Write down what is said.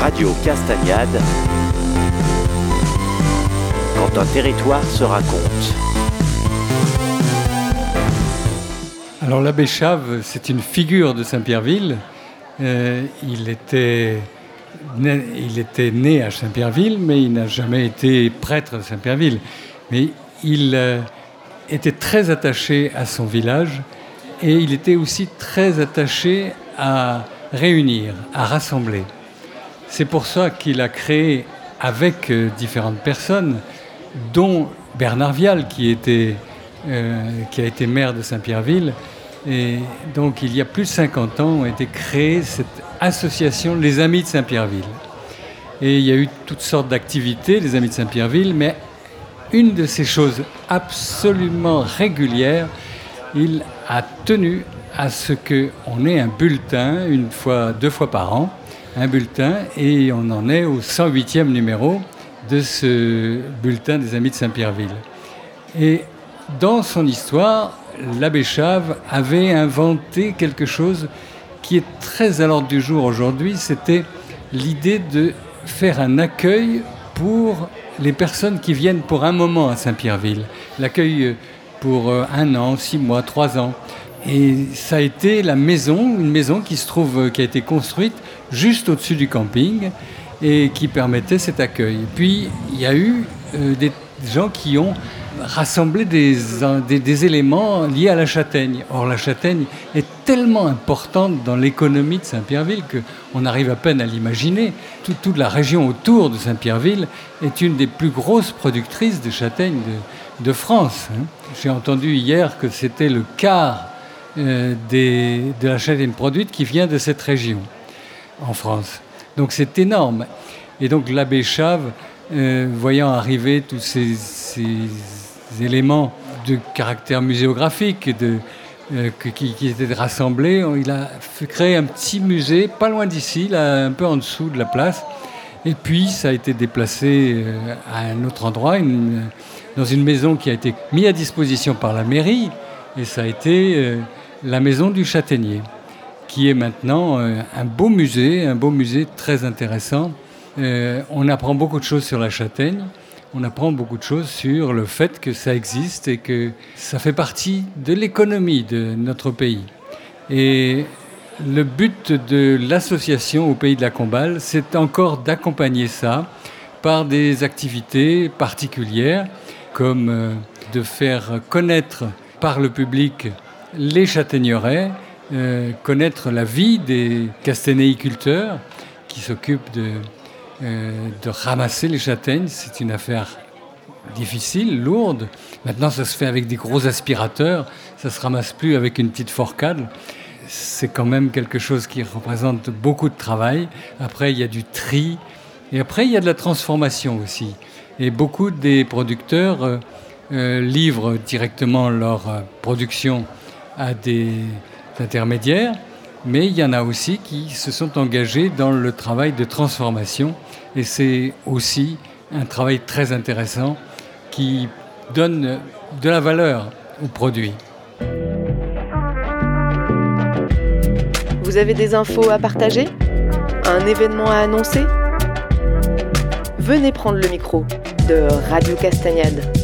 Radio Castagnade. Quand un territoire se raconte. Alors l'abbé Chave, c'est une figure de Saint-Pierreville. Euh, il, était né, à Saint-Pierreville, mais il n'a jamais été prêtre de Saint-Pierreville. Mais il euh, était très attaché à son village et il était aussi très attaché à réunir, à rassembler. C'est pour ça qu'il a créé avec euh, différentes personnes, dont Bernard Vial, euh, qui a été maire de Saint-Pierreville. Et donc, il y a plus de 50 ans, a été créée cette association Les Amis de Saint-Pierreville. Et il y a eu toutes sortes d'activités, les Amis de Saint-Pierreville, mais une de ces choses absolument régulières, il a tenu à ce qu'on ait un bulletin une fois, deux fois par an, un bulletin, et on en est au 108e numéro de ce bulletin des Amis de Saint-Pierreville. Et dans son histoire, l'abbé Chave avait inventé quelque chose qui est très à l'ordre du jour aujourd'hui, c'était l'idée de faire un accueil pour les personnes qui viennent pour un moment à Saint-Pierreville. L'accueil pour euh, un an, six mois, trois ans. Et ça a été la maison, une maison qui se trouve, euh, qui a été construite juste au-dessus du camping et qui permettait cet accueil. Puis il y a eu euh, des gens qui ont rassemblé des, éléments liés à la châtaigne. Or la châtaigne est tellement importante dans l'économie de Saint-Pierreville qu'on arrive à peine à l'imaginer. toute la région autour de Saint-Pierreville est une des plus grosses productrices de châtaignes de, de France. Hein. J'ai entendu hier que c'était le quart euh, de la châtaigne produite qui vient de cette région en France. Donc c'est énorme. Et donc l'abbé Chave, euh, voyant arriver tous ces, éléments de caractère muséographique de, euh, qui, étaient rassemblés, il a créer un petit musée pas loin d'ici, un peu en dessous de la place. Et puis ça a été déplacé à un autre endroit, dans une maison qui a été mise à disposition par la mairie. Et ça a été la maison du châtaignier, qui est maintenant euh, un beau musée, un beau musée très intéressant. Euh, on apprend beaucoup de choses sur la châtaigne, on apprend beaucoup de choses sur le fait que ça existe et que ça fait partie de l'économie de notre pays. Et le but de l'association au Pays de la Combale, c'est encore d'accompagner ça par des activités particulières, comme euh, de faire connaître par le public les châtaigneraies, euh, connaître la vie des castanéiculteurs qui s'occupent de, euh, de ramasser les châtaignes. C'est une affaire difficile, lourde. Maintenant, ça se fait avec des gros aspirateurs. Ça se ramasse plus avec une petite forcade. C'est quand même quelque chose qui représente beaucoup de travail. Après, il y a du tri. Et après, il y a de la transformation aussi. Et beaucoup des producteurs euh, livrent directement leur production à des intermédiaires, mais il y en a aussi qui se sont engagés dans le travail de transformation et c'est aussi un travail très intéressant qui donne de la valeur aux produits. Vous avez des infos à partager? Un événement à annoncer? Venez prendre le micro de Radio Castagnade.